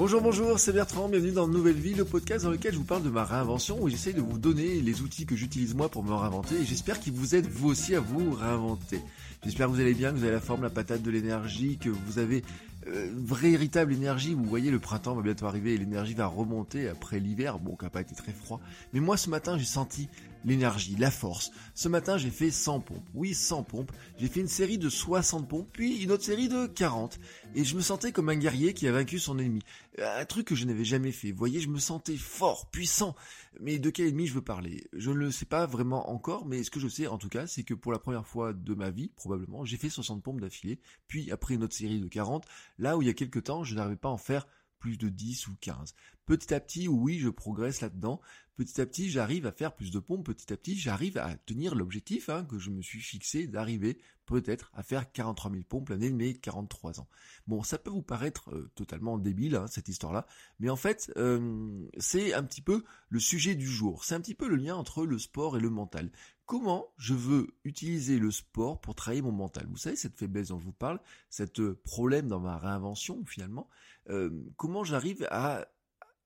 Bonjour, bonjour, c'est Bertrand, bienvenue dans Nouvelle Vie, le podcast dans lequel je vous parle de ma réinvention, où j'essaie de vous donner les outils que j'utilise moi pour me réinventer, et j'espère qu'ils vous aident vous aussi à vous réinventer. J'espère que vous allez bien, que vous avez la forme, la patate de l'énergie, que vous avez euh, véritable énergie. Vous voyez, le printemps va bientôt arriver et l'énergie va remonter après l'hiver, bon, qui n'a pas été très froid. Mais moi, ce matin, j'ai senti l'énergie, la force. Ce matin, j'ai fait 100 pompes. Oui, 100 pompes. J'ai fait une série de 60 pompes, puis une autre série de 40. Et je me sentais comme un guerrier qui a vaincu son ennemi. Un truc que je n'avais jamais fait. Vous voyez, je me sentais fort, puissant. Mais de quel ennemi je veux parler? Je ne le sais pas vraiment encore, mais ce que je sais en tout cas, c'est que pour la première fois de ma vie, probablement, j'ai fait 60 pompes d'affilée, puis après une autre série de 40, là où il y a quelques temps, je n'arrivais pas à en faire plus de 10 ou 15. Petit à petit, oui, je progresse là-dedans. Petit à petit, j'arrive à faire plus de pompes. Petit à petit, j'arrive à tenir l'objectif hein, que je me suis fixé d'arriver peut-être à faire 43 000 pompes l'année de mes 43 ans. Bon, ça peut vous paraître euh, totalement débile, hein, cette histoire-là, mais en fait, euh, c'est un petit peu le sujet du jour. C'est un petit peu le lien entre le sport et le mental. Comment je veux utiliser le sport pour travailler mon mental? Vous savez, cette faiblesse dont je vous parle, cette problème dans ma réinvention finalement, euh, comment j'arrive à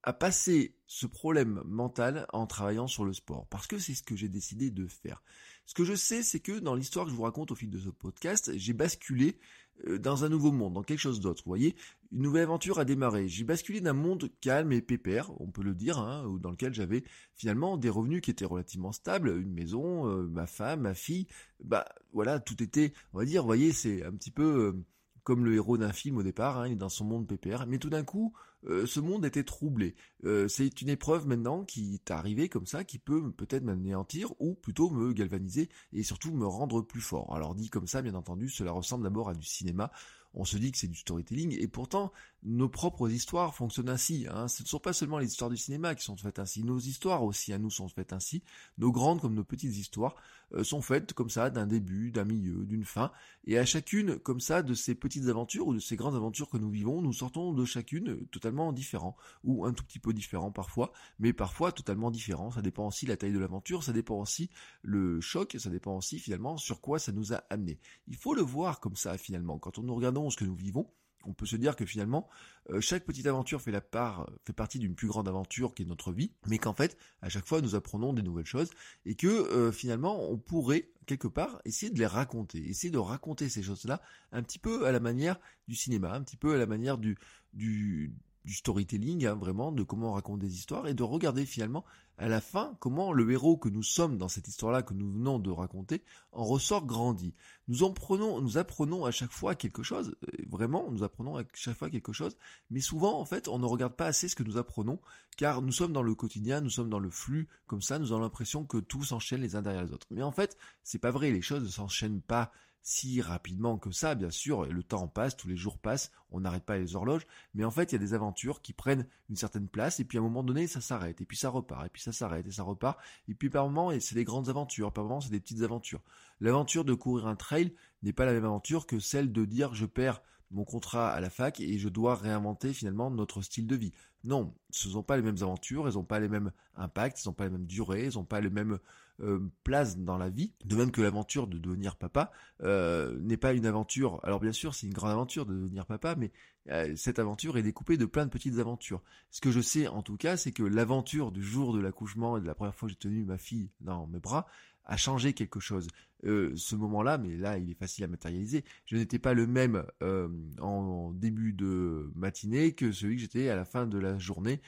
à passer ce problème mental en travaillant sur le sport. Parce que c'est ce que j'ai décidé de faire. Ce que je sais, c'est que dans l'histoire que je vous raconte au fil de ce podcast, j'ai basculé euh, dans un nouveau monde, dans quelque chose d'autre. Vous voyez, une nouvelle aventure a démarré. J'ai basculé d'un monde calme et pépère, on peut le dire, hein, dans lequel j'avais finalement des revenus qui étaient relativement stables, une maison, euh, ma femme, ma fille. Bah voilà, tout était, on va dire, vous voyez, c'est un petit peu comme le héros d'un film au départ, hein, il est dans son monde pépère, mais tout d'un coup, euh, ce monde était troublé. Euh, c'est une épreuve maintenant qui est arrivée comme ça, qui peut peut-être m'anéantir ou plutôt me galvaniser et surtout me rendre plus fort. Alors dit comme ça, bien entendu, cela ressemble d'abord à du cinéma on se dit que c'est du storytelling, et pourtant, nos propres histoires fonctionnent ainsi. Hein. Ce ne sont pas seulement les histoires du cinéma qui sont faites ainsi, nos histoires aussi à nous sont faites ainsi. Nos grandes comme nos petites histoires euh, sont faites comme ça, d'un début, d'un milieu, d'une fin, et à chacune, comme ça, de ces petites aventures ou de ces grandes aventures que nous vivons, nous sortons de chacune totalement différents, ou un tout petit peu différents parfois, mais parfois totalement différents. Ça dépend aussi la taille de l'aventure, ça dépend aussi le choc, ça dépend aussi finalement sur quoi ça nous a amené. Il faut le voir comme ça finalement. Quand nous regardons ce que nous vivons, on peut se dire que finalement, euh, chaque petite aventure fait la part, fait partie d'une plus grande aventure qui est notre vie, mais qu'en fait, à chaque fois, nous apprenons des nouvelles choses et que euh, finalement, on pourrait quelque part essayer de les raconter, essayer de raconter ces choses-là un petit peu à la manière du cinéma, un petit peu à la manière du, du, du storytelling, hein, vraiment, de comment on raconte des histoires, et de regarder finalement à la fin comment le héros que nous sommes dans cette histoire-là que nous venons de raconter en ressort grandi. Nous en prenons, nous apprenons à chaque fois quelque chose, euh, vraiment, nous apprenons à chaque fois quelque chose, mais souvent en fait on ne regarde pas assez ce que nous apprenons, car nous sommes dans le quotidien, nous sommes dans le flux, comme ça, nous avons l'impression que tout s'enchaîne les uns derrière les autres. Mais en fait, c'est pas vrai, les choses ne s'enchaînent pas si rapidement que ça, bien sûr, le temps passe, tous les jours passent, on n'arrête pas les horloges, mais en fait, il y a des aventures qui prennent une certaine place, et puis à un moment donné, ça s'arrête, et puis ça repart, et puis ça s'arrête, et ça repart, et puis par moment, c'est des grandes aventures, par moment, c'est des petites aventures. L'aventure de courir un trail n'est pas la même aventure que celle de dire je perds mon contrat à la fac et je dois réinventer finalement notre style de vie. Non, ce ne sont pas les mêmes aventures, elles n'ont pas les mêmes impacts, elles n'ont pas les mêmes durées, elles n'ont pas les mêmes euh, place dans la vie, de même que l'aventure de devenir papa euh, n'est pas une aventure. Alors bien sûr, c'est une grande aventure de devenir papa, mais euh, cette aventure est découpée de plein de petites aventures. Ce que je sais en tout cas, c'est que l'aventure du jour de l'accouchement et de la première fois que j'ai tenu ma fille dans mes bras a changé quelque chose. ce moment-là, mais là il est facile à matérialiser, je n'étais pas le même en, début de matinée que celui que j'étais à la fin de la journée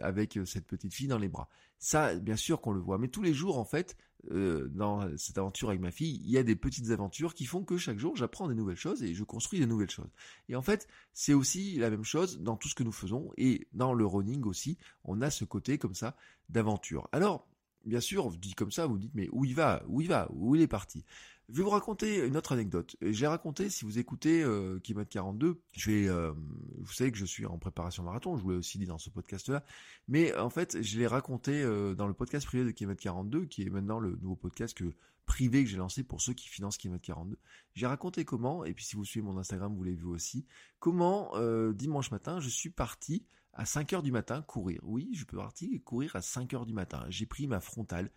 avec cette petite fille dans les bras. Ça, bien sûr qu'on le voit. Mais tous les jours, en fait, euh, dans cette aventure avec ma fille, il y a des petites aventures qui font que chaque jour, j'apprends des nouvelles choses et je construis des nouvelles choses. Et en fait, c'est aussi la même chose dans tout ce que nous faisons et dans le running aussi, on a ce côté comme ça d'aventure. Alors, bien sûr, dit comme ça, vous dites, mais où il va? Où il va? Où il est parti? Je vais vous raconter une autre anecdote. J'ai raconté, si vous écoutez euh, Kilomètre 42, je vais, euh, vous savez que je suis en préparation marathon, je vous l'ai aussi dit dans ce podcast-là, mais en fait, je l'ai raconté euh, dans le podcast privé de Kilomètre 42, qui est maintenant le nouveau podcast privé que j'ai lancé pour ceux qui financent Kilomètre 42. J'ai raconté comment, et puis si vous suivez mon Instagram, vous l'avez vu aussi, comment euh, dimanche matin, je suis parti à 5 heures du matin courir. Oui, je peux partir courir à 5 heures du matin. J'ai pris ma frontale,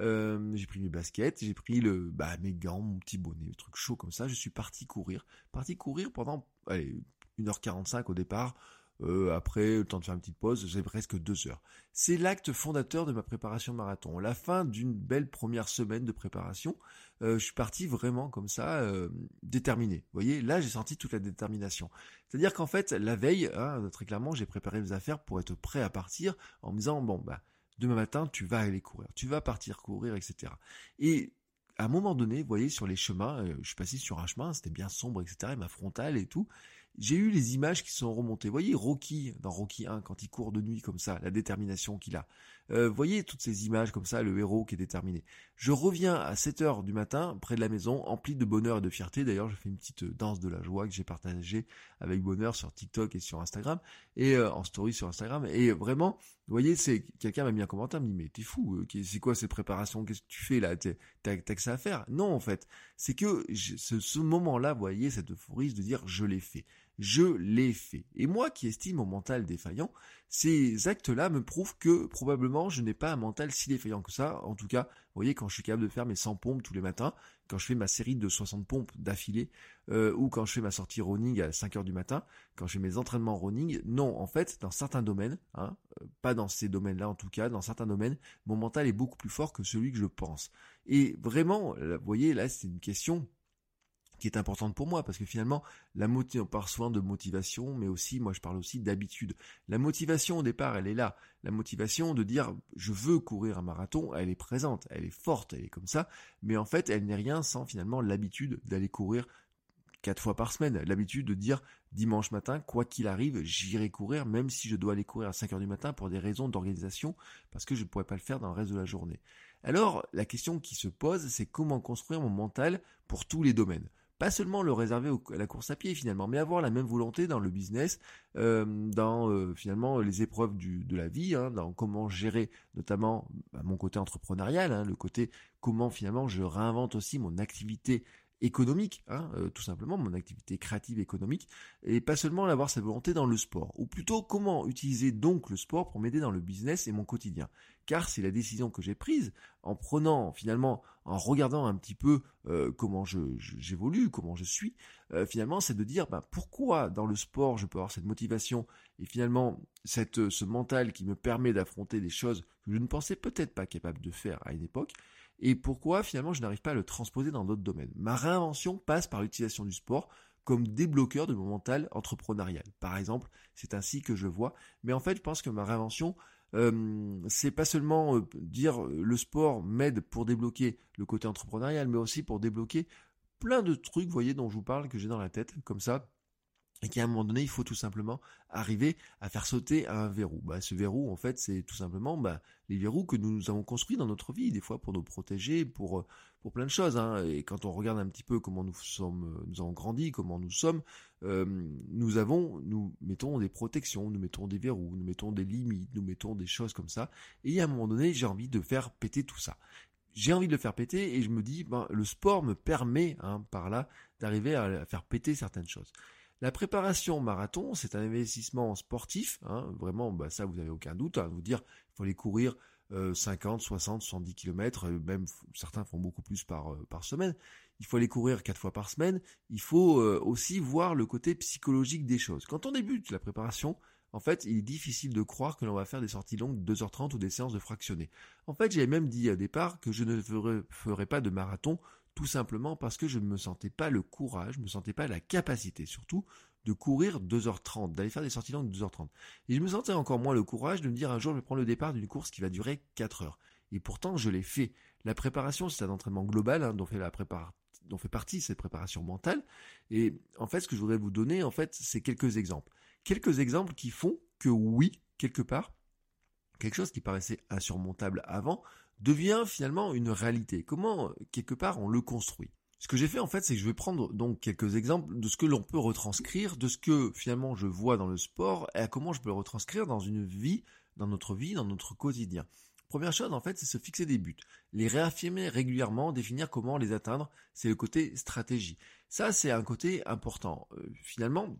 euh, j'ai pris mes baskets, j'ai pris le, bah, mes gants, mon petit bonnet, le truc chaud comme ça. Je suis parti courir. Parti courir pendant, allez, 1h45 au départ. Euh, après, le temps de faire une petite pause, j'ai presque deux heures. C'est l'acte fondateur de ma préparation marathon. La fin d'une belle première semaine de préparation, euh, je suis parti vraiment comme ça, euh, déterminé. Vous voyez, là j'ai senti toute la détermination. C'est-à-dire qu'en fait, la veille, hein, très clairement, j'ai préparé mes affaires pour être prêt à partir en me disant, bon, bah, demain matin, tu vas aller courir, tu vas partir courir, etc. Et à un moment donné, vous voyez, sur les chemins, je suis passé sur un chemin, c'était bien sombre, etc., et ma frontale et tout, j'ai eu les images qui sont remontées. Vous voyez Rocky, dans Rocky 1, quand il court de nuit comme ça, la détermination qu'il a. Euh, voyez toutes ces images comme ça, le héros qui est déterminé. Je reviens à 7 heures du matin, près de la maison, empli de bonheur et de fierté. D'ailleurs, je fais une petite danse de la joie que j'ai partagée avec bonheur sur TikTok et sur Instagram, et euh, en story sur Instagram. Et vraiment, vous voyez, c'est quelqu'un m'a mis un commentaire, me dit mais t'es fou, euh, c'est quoi cette préparation Qu'est-ce que tu fais là? T'as que ça à faire? Non, en fait, c'est que ce, ce moment-là, vous voyez, cette euphorie de dire je l'ai fait je l'ai fait. Et moi qui estime mon mental défaillant, ces actes-là me prouvent que probablement je n'ai pas un mental si défaillant que ça. En tout cas, vous voyez, quand je suis capable de faire mes 100 pompes tous les matins, quand je fais ma série de 60 pompes d'affilée, euh, ou quand je fais ma sortie running à 5 heures du matin, quand je fais mes entraînements running, non, en fait, dans certains domaines, hein, euh, pas dans ces domaines-là en tout cas, dans certains domaines, mon mental est beaucoup plus fort que celui que je pense. Et vraiment, vous voyez, là, c'est une question qui est importante pour moi parce que finalement la on parle souvent de motivation mais aussi moi je parle aussi d'habitude. La motivation au départ elle est là. La motivation de dire je veux courir un marathon elle est présente elle est forte elle est comme ça mais en fait elle n'est rien sans finalement l'habitude d'aller courir quatre fois par semaine. L'habitude de dire dimanche matin quoi qu'il arrive j'irai courir même si je dois aller courir à 5 heures du matin pour des raisons d'organisation parce que je ne pourrais pas le faire dans le reste de la journée. Alors la question qui se pose c'est comment construire mon mental pour tous les domaines pas seulement le réserver à la course à pied finalement, mais avoir la même volonté dans le business, euh, dans euh, finalement les épreuves de la vie, hein, dans comment gérer notamment bah, mon côté entrepreneurial, hein, le côté comment finalement je réinvente aussi mon activité économique, hein, euh, tout simplement, mon activité créative économique, et pas seulement avoir sa volonté dans le sport, ou plutôt comment utiliser donc le sport pour m'aider dans le business et mon quotidien. Car c'est la décision que j'ai prise en prenant finalement, en regardant un petit peu euh, comment j'évolue, comment je suis, euh, finalement, c'est de dire bah, pourquoi dans le sport je peux avoir cette motivation et finalement cette, ce mental qui me permet d'affronter des choses que je ne pensais peut-être pas capable de faire à une époque, et pourquoi finalement je n'arrive pas à le transposer dans d'autres domaines. Ma réinvention passe par l'utilisation du sport comme débloqueur de mon mental entrepreneurial. Par exemple, c'est ainsi que je vois. Mais en fait, je pense que ma réinvention, c'est pas seulement dire le sport m'aide pour débloquer le côté entrepreneurial, mais aussi pour débloquer plein de trucs, voyez, dont je vous parle, que j'ai dans la tête, comme ça, et qu'à un moment donné, il faut tout simplement arriver à faire sauter un verrou. Bah, ce verrou, en fait, c'est tout simplement bah, les verrous que nous avons construits dans notre vie, des fois pour nous protéger, pour pour plein de choses. Hein. Et quand on regarde un petit peu comment nous sommes, nous avons grandi, comment nous sommes, euh, nous avons, nous mettons des protections, nous mettons des verrous, nous mettons des limites, nous mettons des choses comme ça. Et à un moment donné, j'ai envie de faire péter tout ça j'ai envie de le faire péter et je me dis, ben, le sport me permet hein, par là d'arriver à faire péter certaines choses. La préparation marathon, c'est un investissement sportif, hein, vraiment, bah ça vous avez aucun doute, hein, vous dire, il faut aller courir 50, 60, 70 km, même certains font beaucoup plus par, euh, par semaine. Il faut aller courir quatre fois par semaine. Il faut euh, aussi voir le côté psychologique des choses. Quand on débute la préparation, en fait, il est difficile de croire que l'on va faire des sorties longues de 2h30 ou des séances de fractionnés. En fait, j'avais même dit au départ que je ne ferais, ferais pas de marathon tout simplement parce que je ne me sentais pas le courage, je ne me sentais pas la capacité surtout de courir 2h30, d'aller faire des sorties longues de 2h30. Et je me sentais encore moins le courage de me dire un jour je vais prendre le départ d'une course qui va durer 4 heures. Et pourtant je l'ai fait. La préparation c'est un entraînement global hein, dont fait dont fait partie cette préparation mentale. Et en fait ce que je voudrais vous donner en fait c'est quelques exemples. Quelques exemples qui font que oui, quelque part, quelque chose qui paraissait insurmontable avant devient finalement une réalité. Comment, quelque part, on le construit? Ce que j'ai fait en fait, c'est que je vais prendre donc quelques exemples de ce que l'on peut retranscrire, de ce que finalement je vois dans le sport et à comment je peux le retranscrire dans une vie, dans notre vie, dans notre quotidien. Première chose en fait, c'est se fixer des buts, les réaffirmer régulièrement, définir comment les atteindre, c'est le côté stratégie. Ça c'est un côté important. Euh, finalement,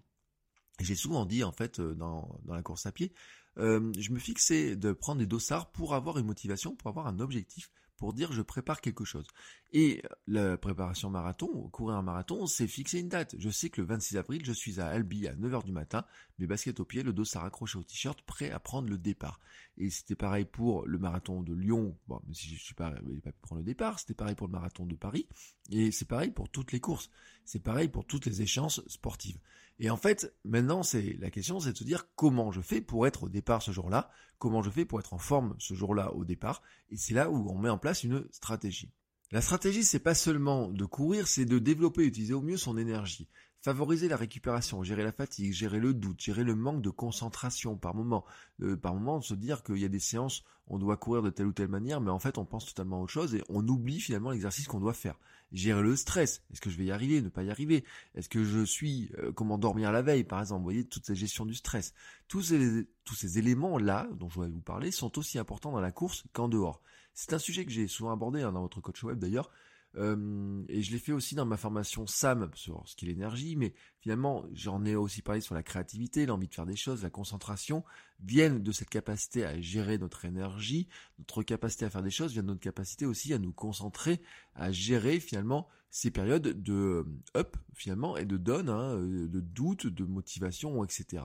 j'ai souvent dit en fait euh, dans, la course à pied, euh, je me fixais de prendre des dossards pour avoir une motivation, pour avoir un objectif, pour dire je prépare quelque chose. Et la préparation marathon, courir un marathon, c'est fixer une date. Je sais que le 26 avril, je suis à Albi à 9h du matin, mes baskets au pied, le dossard accroché au t-shirt, prêt à prendre le départ. Et c'était pareil pour le marathon de Lyon, bon, même si je suis pas, pas pu prendre le départ, c'était pareil pour le marathon de Paris, et c'est pareil pour toutes les courses. C'est pareil pour toutes les échéances sportives. Et en fait, maintenant, c'est la question, c'est de se dire comment je fais pour être au départ ce jour-là, comment je fais pour être en forme ce jour-là au départ, et c'est là où on met en place une stratégie. La stratégie, c'est pas seulement de courir, c'est de développer et utiliser au mieux son énergie. Favoriser la récupération, gérer la fatigue, gérer le doute, gérer le manque de concentration par moment. Euh, par moment, se dire qu'il y a des séances, on doit courir de telle ou telle manière, mais en fait, on pense totalement à autre chose et on oublie finalement l'exercice qu'on doit faire. Gérer le stress. Est-ce que je vais y arriver, ne pas y arriver? Est-ce que je suis euh, comment dormir la veille, par exemple? Vous voyez, toute cette gestion du stress. Tous ces, éléments-là, dont je vais vous parler, sont aussi importants dans la course qu'en dehors. C'est un sujet que j'ai souvent abordé hein, dans votre coach web d'ailleurs. Et je l'ai fait aussi dans ma formation SAM sur ce qu'est l'énergie, mais finalement j'en ai aussi parlé sur la créativité, l'envie de faire des choses, la concentration, viennent de cette capacité à gérer notre énergie, notre capacité à faire des choses vient de notre capacité aussi à nous concentrer, à gérer finalement ces périodes de up finalement et de down, hein, de doute, de motivation, etc.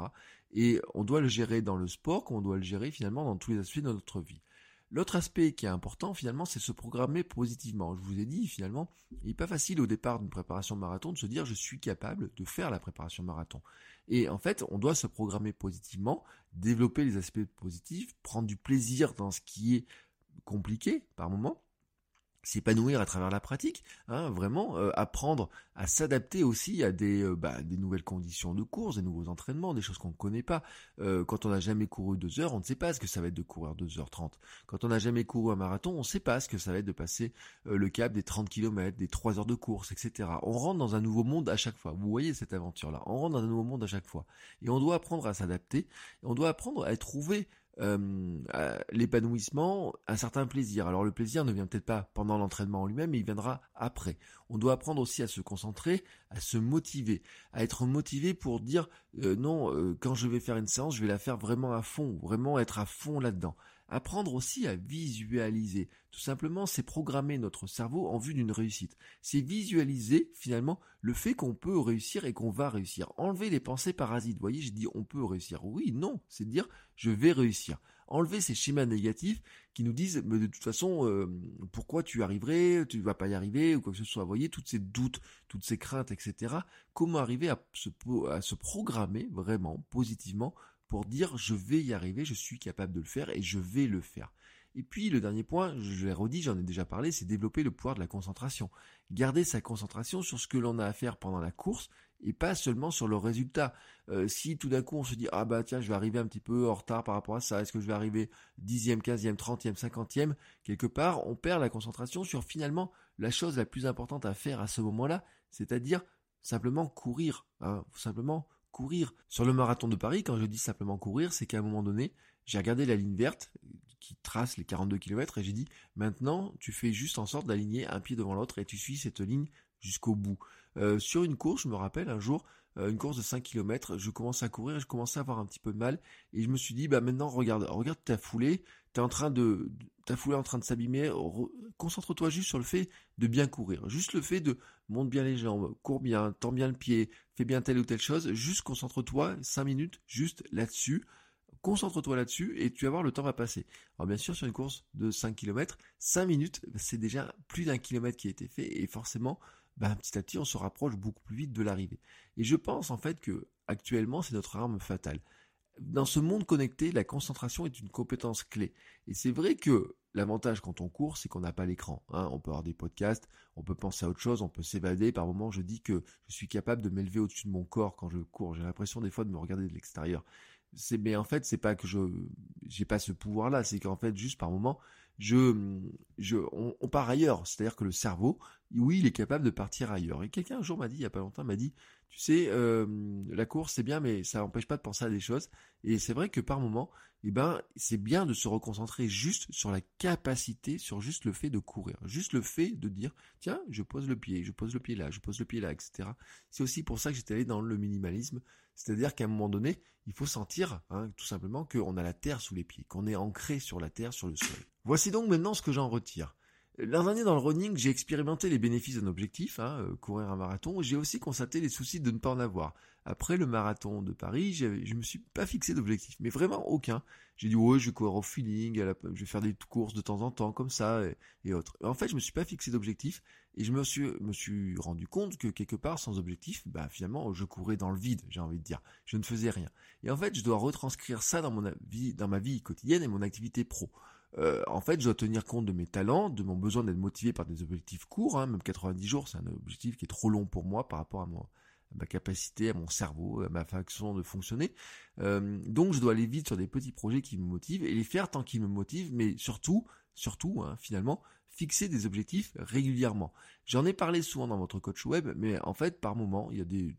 Et on doit le gérer dans le sport, comme on doit le gérer finalement dans tous les aspects de notre vie. L'autre aspect qui est important finalement, c'est se programmer positivement. Je vous ai dit finalement, il n'est pas facile au départ d'une préparation marathon de se dire je suis capable de faire la préparation marathon. Et en fait, on doit se programmer positivement, développer les aspects positifs, prendre du plaisir dans ce qui est compliqué par moment, s'épanouir à travers la pratique, hein, vraiment euh, apprendre à s'adapter aussi à des, euh, bah, des nouvelles conditions de course, des nouveaux entraînements, des choses qu'on ne connaît pas. Euh, quand on n'a jamais couru deux heures, on ne sait pas ce que ça va être de courir 2h30. Quand on n'a jamais couru un marathon, on ne sait pas ce que ça va être de passer le cap des 30 km, des 3 heures de course, etc. On rentre dans un nouveau monde à chaque fois. Vous voyez cette aventure-là. On rentre dans un nouveau monde à chaque fois. Et on doit apprendre à s'adapter. On doit apprendre à trouver euh, l'épanouissement, un certain plaisir. Alors le plaisir ne vient peut-être pas pendant l'entraînement en lui-même, mais il viendra après. On doit apprendre aussi à se concentrer, à se motiver, à être motivé pour dire euh, non, euh, quand je vais faire une séance, je vais la faire vraiment à fond, vraiment être à fond là-dedans. Apprendre aussi à visualiser. Tout simplement, c'est programmer notre cerveau en vue d'une réussite. C'est visualiser finalement le fait qu'on peut réussir et qu'on va réussir. Enlever les pensées parasites. Vous voyez, j'ai dit on peut réussir. Oui, non, c'est dire je vais réussir. Enlever ces schémas négatifs qui nous disent mais de toute façon euh, pourquoi tu arriverais, tu vas pas y arriver ou quoi que ce soit. Vous voyez, toutes ces doutes, toutes ces craintes, etc. Comment arriver à se programmer vraiment positivement pour dire je vais y arriver, je suis capable de le faire et je vais le faire. Et puis le dernier point, je l'ai redit, j'en ai déjà parlé, c'est développer le pouvoir de la concentration. Garder sa concentration sur ce que l'on a à faire pendant la course et pas seulement sur le résultat. Euh, si tout d'un coup on se dit ah bah tiens je vais arriver un petit peu en retard par rapport à ça, est-ce que je vais arriver dixième, quinzième, trentième, cinquantième, quelque part on perd la concentration sur finalement la chose la plus importante à faire à ce moment-là, c'est-à-dire simplement courir, hein, simplement courir. Sur le marathon de Paris, quand je dis simplement courir, c'est qu'à un moment donné, j'ai regardé la ligne verte qui trace les 42 km et j'ai dit maintenant tu fais juste en sorte d'aligner un pied devant l'autre et tu suis cette ligne jusqu'au bout. Euh, sur une course, je me rappelle un jour, euh, une course de 5 km, je commençais à courir et je commençais à avoir un petit peu de mal et je me suis dit bah maintenant regarde, regarde ta foulée, t'es en train de ta foulée en train de s'abîmer, concentre-toi juste sur le fait de bien courir, juste le fait de monte bien les jambes, cours bien, tends bien le pied, bien telle ou telle chose, juste concentre-toi 5 minutes juste là-dessus. Concentre-toi là-dessus et tu vas voir le temps va passer. Alors bien sûr sur une course de 5 km, 5 minutes, c'est déjà plus d'un kilomètre qui a été fait et forcément bah, petit à petit on se rapproche beaucoup plus vite de l'arrivée. Et je pense en fait que actuellement c'est notre arme fatale dans ce monde connecté, la concentration est une compétence clé. Et c'est vrai que l'avantage quand on court, c'est qu'on n'a pas l'écran. Hein. On peut avoir des podcasts, on peut penser à autre chose, on peut s'évader. Par moments, je dis que je suis capable de m'élever au-dessus de mon corps quand je cours. J'ai l'impression des fois de me regarder de l'extérieur. Mais en fait, c'est pas que je, j'ai pas ce pouvoir-là. C'est qu'en fait, juste par moment, je, on, part ailleurs. C'est-à-dire que le cerveau oui, il est capable de partir ailleurs. Et quelqu'un un jour m'a dit, il y a pas longtemps, m'a dit, tu sais, euh, la course c'est bien, mais ça n'empêche pas de penser à des choses. Et c'est vrai que par moment, eh ben, c'est bien de se reconcentrer juste sur la capacité, sur juste le fait de courir, juste le fait de dire, tiens, je pose le pied, je pose le pied là, je pose le pied là, etc. C'est aussi pour ça que j'étais allé dans le minimalisme, c'est-à-dire qu'à un moment donné, il faut sentir, hein, tout simplement, qu'on a la terre sous les pieds, qu'on est ancré sur la terre, sur le sol. Voici donc maintenant ce que j'en retire. L'an dernier dans le running, j'ai expérimenté les bénéfices d'un objectif, hein, euh, courir un marathon. J'ai aussi constaté les soucis de ne pas en avoir. Après le marathon de Paris, je me suis pas fixé d'objectif, mais vraiment aucun. J'ai dit ouais, je vais courir au feeling, je vais faire des courses de temps en temps comme ça et, autres. en fait, je me suis pas fixé d'objectif et je me suis rendu compte que quelque part sans objectif, bah finalement, je courais dans le vide, j'ai envie de dire. Je ne faisais rien. Et en fait, je dois retranscrire ça dans mon dans ma vie quotidienne et mon activité pro. Euh, en fait, je dois tenir compte de mes talents, de mon besoin d'être motivé par des objectifs courts, hein, même 90 jours, c'est un objectif qui est trop long pour moi par rapport à, ma capacité, à mon cerveau, à ma façon de fonctionner. Euh, donc, je dois aller vite sur des petits projets qui me motivent et les faire tant qu'ils me motivent, mais surtout, surtout, hein, finalement, fixer des objectifs régulièrement. J'en ai parlé souvent dans votre coach web, mais en fait, par moment, il y a des,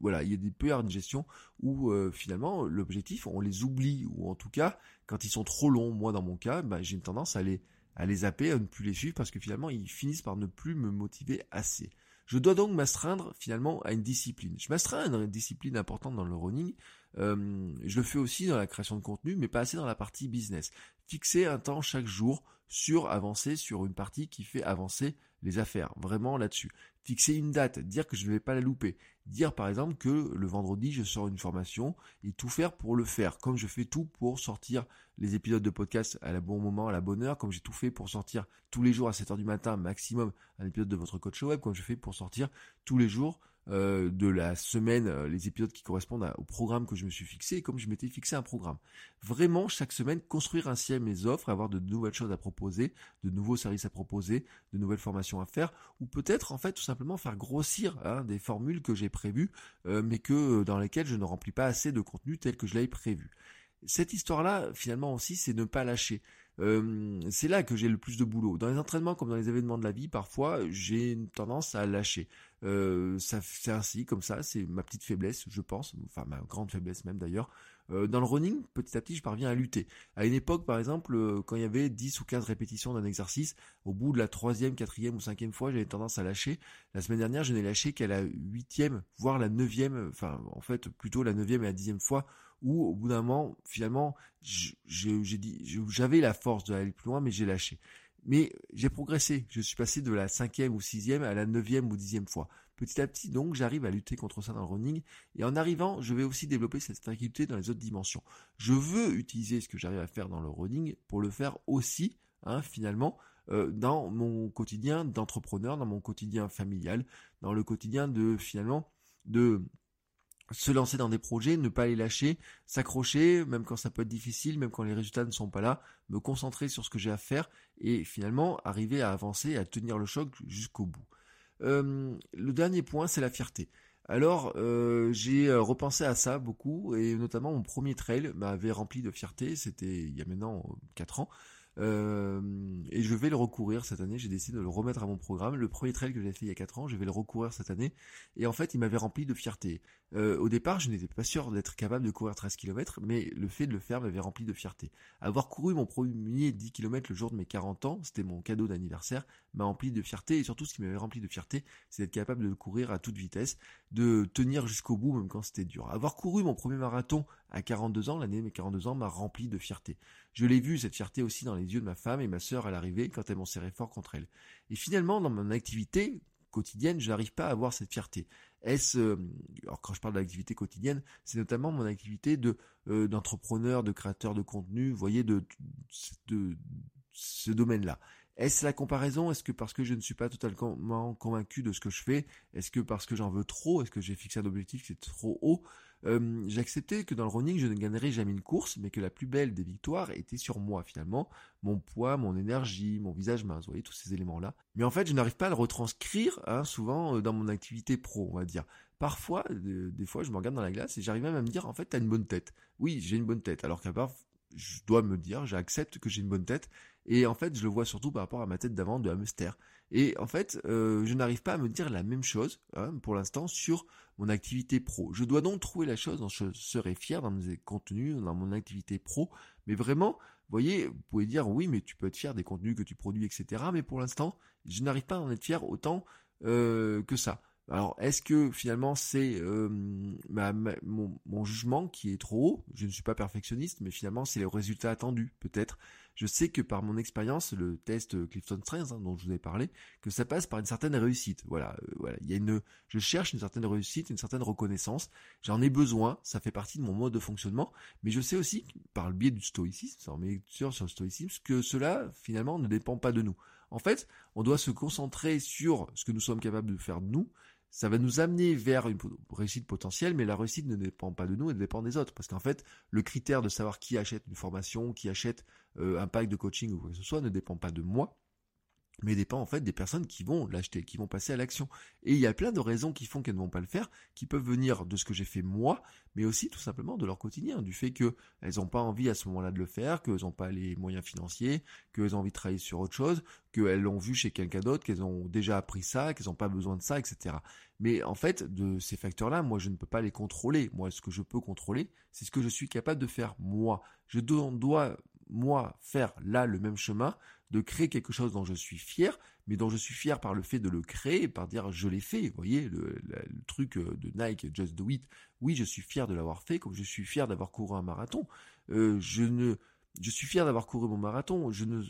voilà, il y a des peurs de gestion où euh, finalement l'objectif, on les oublie ou en tout cas, quand ils sont trop longs, moi dans mon cas, bah, j'ai une tendance à les à les zapper, à ne plus les suivre parce que finalement ils finissent par ne plus me motiver assez. Je dois donc m'astreindre finalement à une discipline. Je m'astreins à une discipline importante dans le running. Euh, je le fais aussi dans la création de contenu, mais pas assez dans la partie business. Fixer un temps chaque jour sur avancer sur une partie qui fait avancer les affaires, vraiment là-dessus. Fixer une date, dire que je ne vais pas la louper, dire par exemple que le vendredi je sors une formation et tout faire pour le faire, comme je fais tout pour sortir les épisodes de podcast à la bon moment, à la bonne heure, comme j'ai tout fait pour sortir tous les jours à 7h du matin maximum un épisode de votre coach web, comme je fais pour sortir tous les jours euh, de la semaine, euh, les épisodes qui correspondent au programme que je me suis fixé, et comme je m'étais fixé un programme. Vraiment, chaque semaine, construire ainsi à mes offres, avoir de nouvelles choses à proposer, de nouveaux services à proposer, de nouvelles formations à faire, ou peut-être en fait tout simplement faire grossir hein, des formules que j'ai prévues, euh, mais que dans lesquelles je ne remplis pas assez de contenu tel que je l'avais prévu. Cette histoire-là, finalement aussi, c'est ne pas lâcher. C'est là que j'ai le plus de boulot. Dans les entraînements comme dans les événements de la vie, parfois, j'ai une tendance à lâcher. Ça, c'est ainsi, comme ça, c'est ma petite faiblesse, je pense, enfin ma grande faiblesse même d'ailleurs. Dans le running, petit à petit, je parviens à lutter. À une époque, par exemple, quand il y avait 10 ou 15 répétitions d'un exercice, au bout de la troisième, quatrième ou cinquième fois, j'avais tendance à lâcher. La semaine dernière, je n'ai lâché qu'à la huitième, voire la neuvième, enfin, en fait, plutôt la neuvième et la dixième fois, où, au bout d'un moment, finalement, j'avais la force de aller plus loin, mais j'ai lâché. Mais j'ai progressé. Je suis passé de la cinquième ou sixième à la neuvième ou dixième fois. Petit à petit, donc, j'arrive à lutter contre ça dans le running. Et en arrivant, je vais aussi développer cette faculté dans les autres dimensions. Je veux utiliser ce que j'arrive à faire dans le running pour le faire aussi, hein, finalement, euh, dans mon quotidien d'entrepreneur, dans mon quotidien familial, dans le quotidien de, finalement, de se lancer dans des projets, ne pas les lâcher, s'accrocher, même quand ça peut être difficile, même quand les résultats ne sont pas là, me concentrer sur ce que j'ai à faire et finalement arriver à avancer, à tenir le choc jusqu'au bout. Le dernier point, c'est la fierté. Alors, euh, j'ai euh, repensé à ça beaucoup, et notamment mon premier trail m'avait rempli de fierté, c'était il y a maintenant 4 ans, euh, et je vais le recourir cette année, j'ai décidé de le remettre à mon programme. Le premier trail que j'ai fait il y a 4 ans, je vais le recourir cette année. Et en fait, il m'avait rempli de fierté. Euh, au départ, je n'étais pas sûr d'être capable de courir 13 km, mais le fait de le faire m'avait rempli de fierté. Avoir couru mon premier 10 km le jour de mes 40 ans, c'était mon cadeau d'anniversaire, m'a rempli de fierté. Et surtout, ce qui m'avait rempli de fierté, c'est d'être capable de courir à toute vitesse, de tenir jusqu'au bout, même quand c'était dur. Avoir couru mon premier marathon à 42 ans, l'année de mes 42 ans, m'a rempli de fierté. Je l'ai vu, cette fierté aussi, dans les yeux de ma femme et ma sœur à l'arrivée, quand elles m'ont serré fort contre elle. Et finalement, dans mon activité quotidienne, je n'arrive pas à avoir cette fierté. Est-ce, euh, alors quand je parle d'activité quotidienne, c'est notamment mon activité de euh, d'entrepreneur, de créateur de contenu, vous voyez, de, de ce domaine-là. Est-ce la comparaison? Est-ce que parce que je ne suis pas totalement convaincu de ce que je fais Est-ce que parce que j'en veux trop Est-ce que j'ai fixé un objectif qui est trop haut? Euh, J'ai accepté que dans le running, je ne gagnerais jamais une course, mais que la plus belle des victoires était sur moi finalement. Mon poids, mon énergie, mon visage mince, vous voyez, tous ces éléments-là. Mais en fait, je n'arrive pas à le retranscrire hein, souvent euh, dans mon activité pro, on va dire. Parfois, des fois, je me regarde dans la glace et j'arrive même à me dire, en fait, t'as une bonne tête. Oui, j'ai une bonne tête. Alors qu'à part, je dois me dire, j'accepte que j'ai une bonne tête Et en fait, je le vois surtout par rapport à ma tête d'avant de hamster. Et en fait, euh, je n'arrive pas à me dire la même chose hein, pour l'instant sur mon activité pro. Je dois donc trouver la chose dont je serai fier dans mes contenus, dans mon activité pro. Mais vraiment, vous voyez, vous pouvez dire oui, mais tu peux être fier des contenus que tu produis, etc. Mais pour l'instant, je n'arrive pas à en être fier autant euh, que ça. Alors, est-ce que finalement c'est euh, mon, jugement qui est trop haut? Je ne suis pas perfectionniste, mais finalement c'est le résultat attendu, peut-être. Je sais que par mon expérience, le test Clifton Strengths hein, dont je vous ai parlé, que ça passe par une certaine réussite. Voilà, euh, voilà. Il y a une, je cherche une certaine réussite, une certaine reconnaissance. J'en ai besoin, ça fait partie de mon mode de fonctionnement. Mais je sais aussi, par le biais du stoïcisme, sur mes lectures sur le stoïcisme, que cela finalement ne dépend pas de nous. En fait, on doit se concentrer sur ce que nous sommes capables de faire de nous ça va nous amener vers une réussite potentielle, mais la réussite ne dépend pas de nous, elle dépend des autres. Parce qu'en fait, le critère de savoir qui achète une formation, qui achète euh, un pack de coaching ou quoi que ce soit, ne dépend pas de moi, mais dépend en fait des personnes qui vont l'acheter, qui vont passer à l'action. Et il y a plein de raisons qui font qu'elles ne vont pas le faire, qui peuvent venir de ce que j'ai fait moi, mais aussi tout simplement de leur quotidien, du fait qu'elles n'ont pas envie à ce moment-là de le faire, qu'elles n'ont pas les moyens financiers, qu'elles ont envie de travailler sur autre chose, qu'elles l'ont vu chez quelqu'un d'autre, qu'elles ont déjà appris ça, qu'elles n'ont pas besoin de ça, etc. Mais en fait, de ces facteurs-là, moi je ne peux pas les contrôler. Moi, ce que je peux contrôler, c'est ce que je suis capable de faire moi. Je dois moi faire là le même chemin de créer quelque chose dont je suis fier, mais dont je suis fier par le fait de le créer, par dire je l'ai fait. Vous voyez, le, truc euh, de Nike, Just Do It. Oui, je suis fier de l'avoir fait, comme je suis fier d'avoir couru un marathon. Euh, je ne, je suis fier d'avoir couru mon marathon. Je ne,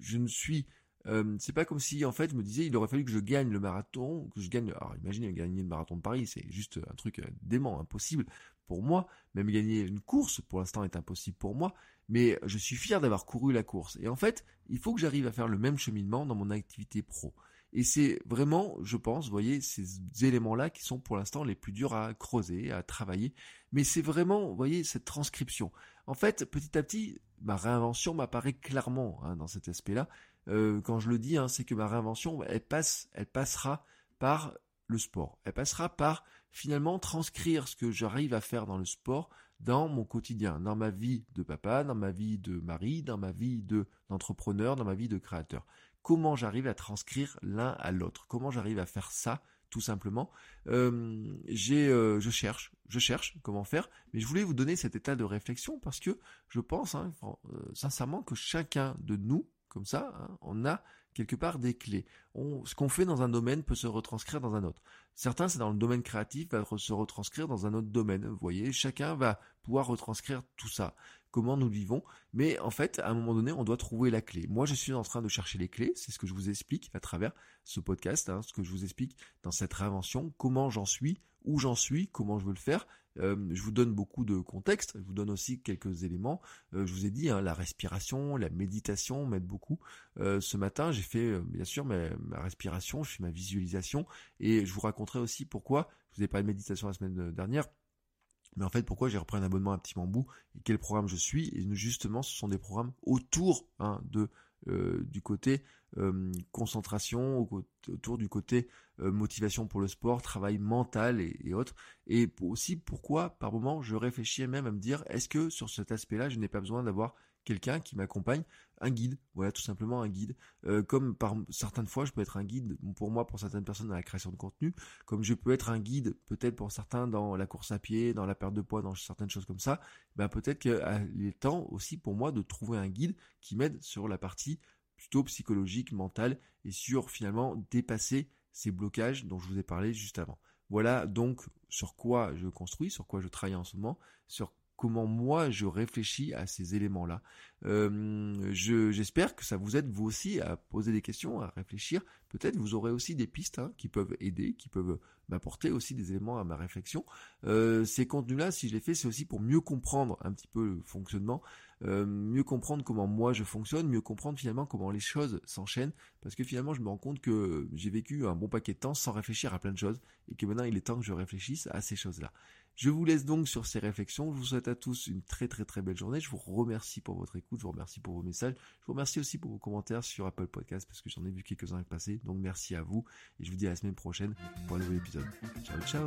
je ne suis euh, c'est pas comme si en fait je me disais il aurait fallu que je gagne le marathon, que je gagne. Alors imaginez gagner le marathon de Paris, c'est juste un truc dément, impossible pour moi. Même gagner une course pour l'instant est impossible pour moi mais je suis fier d'avoir couru la course. Et en fait, il faut que j'arrive à faire le même cheminement dans mon activité pro. Et c'est vraiment, je pense, voyez, ces éléments-là qui sont pour l'instant les plus durs à creuser, à travailler. Mais c'est vraiment, vous voyez, cette transcription. En fait, petit à petit, ma réinvention m'apparaît clairement hein, dans cet aspect-là. Euh, quand je le dis, hein, c'est que ma réinvention, elle passe, elle passera par le sport. Elle passera par finalement transcrire ce que j'arrive à faire dans le sport dans mon quotidien, dans ma vie de papa, dans ma vie de mari, dans ma vie d'entrepreneur, dans ma vie de créateur. Comment j'arrive à transcrire l'un à l'autre? Comment j'arrive à faire ça tout simplement? Euh, euh, je cherche, je cherche comment faire, mais je voulais vous donner cet état de réflexion parce que je pense hein, euh, sincèrement que chacun de nous, comme ça, hein, on a quelque part des clés. ce qu'on fait dans un domaine peut se retranscrire dans un autre. Certains, c'est dans le domaine créatif, va se retranscrire dans un autre domaine. Vous voyez, chacun va pouvoir retranscrire tout ça, comment nous vivons. Mais en fait, à un moment donné, on doit trouver la clé. Moi, je suis en train de chercher les clés. C'est ce que je vous explique à travers ce podcast, hein, ce que je vous explique dans cette réinvention, comment j'en suis, où j'en suis, comment je veux le faire. Euh, je vous donne beaucoup de contexte, je vous donne aussi quelques éléments. Euh, je vous ai dit, hein, la respiration, la méditation m'aide beaucoup. Euh, ce matin, j'ai fait bien sûr ma, respiration, je fais ma visualisation et je vous raconterai aussi pourquoi, je vous ai parlé de méditation la semaine dernière, mais en fait pourquoi j'ai repris un abonnement à Petit Bambou et quel programme je suis. Et justement, ce sont des programmes autour hein, de euh, du côté euh, concentration, autour du côté euh, motivation pour le sport, travail mental et, autres. Et aussi pourquoi par moment je réfléchis même à me dire est-ce que sur cet aspect-là je n'ai pas besoin d'avoir quelqu'un qui m'accompagne, un guide, voilà tout simplement un guide. Euh, comme par certaines fois, je peux être un guide pour moi, pour certaines personnes dans la création de contenu, comme je peux être un guide peut-être pour certains dans la course à pied, dans la perte de poids, dans certaines choses comme ça. Ben peut-être qu'il est temps aussi pour moi de trouver un guide qui m'aide sur la partie plutôt psychologique, mentale et sur finalement dépasser ces blocages dont je vous ai parlé juste avant. Voilà donc sur quoi je construis, sur quoi je travaille en ce moment, sur comment moi je réfléchis à ces éléments-là. Euh, j'espère que ça vous aide vous aussi à poser des questions, à réfléchir. Peut-être vous aurez aussi des pistes hein, qui peuvent aider, qui peuvent m'apporter aussi des éléments à ma réflexion. Euh, ces contenus-là, si je les fais, c'est aussi pour mieux comprendre un petit peu le fonctionnement, euh, mieux comprendre comment moi je fonctionne, mieux comprendre finalement comment les choses s'enchaînent, parce que finalement je me rends compte que j'ai vécu un bon paquet de temps sans réfléchir à plein de choses, et que maintenant il est temps que je réfléchisse à ces choses-là. Je vous laisse donc sur ces réflexions. Je vous souhaite à tous une très très très belle journée. Je vous remercie pour votre écoute, je vous remercie pour vos messages. Je vous remercie aussi pour vos commentaires sur Apple Podcast parce que j'en ai vu quelques-uns passer. Donc merci à vous et je vous dis à la semaine prochaine pour un nouvel épisode. Ciao ciao.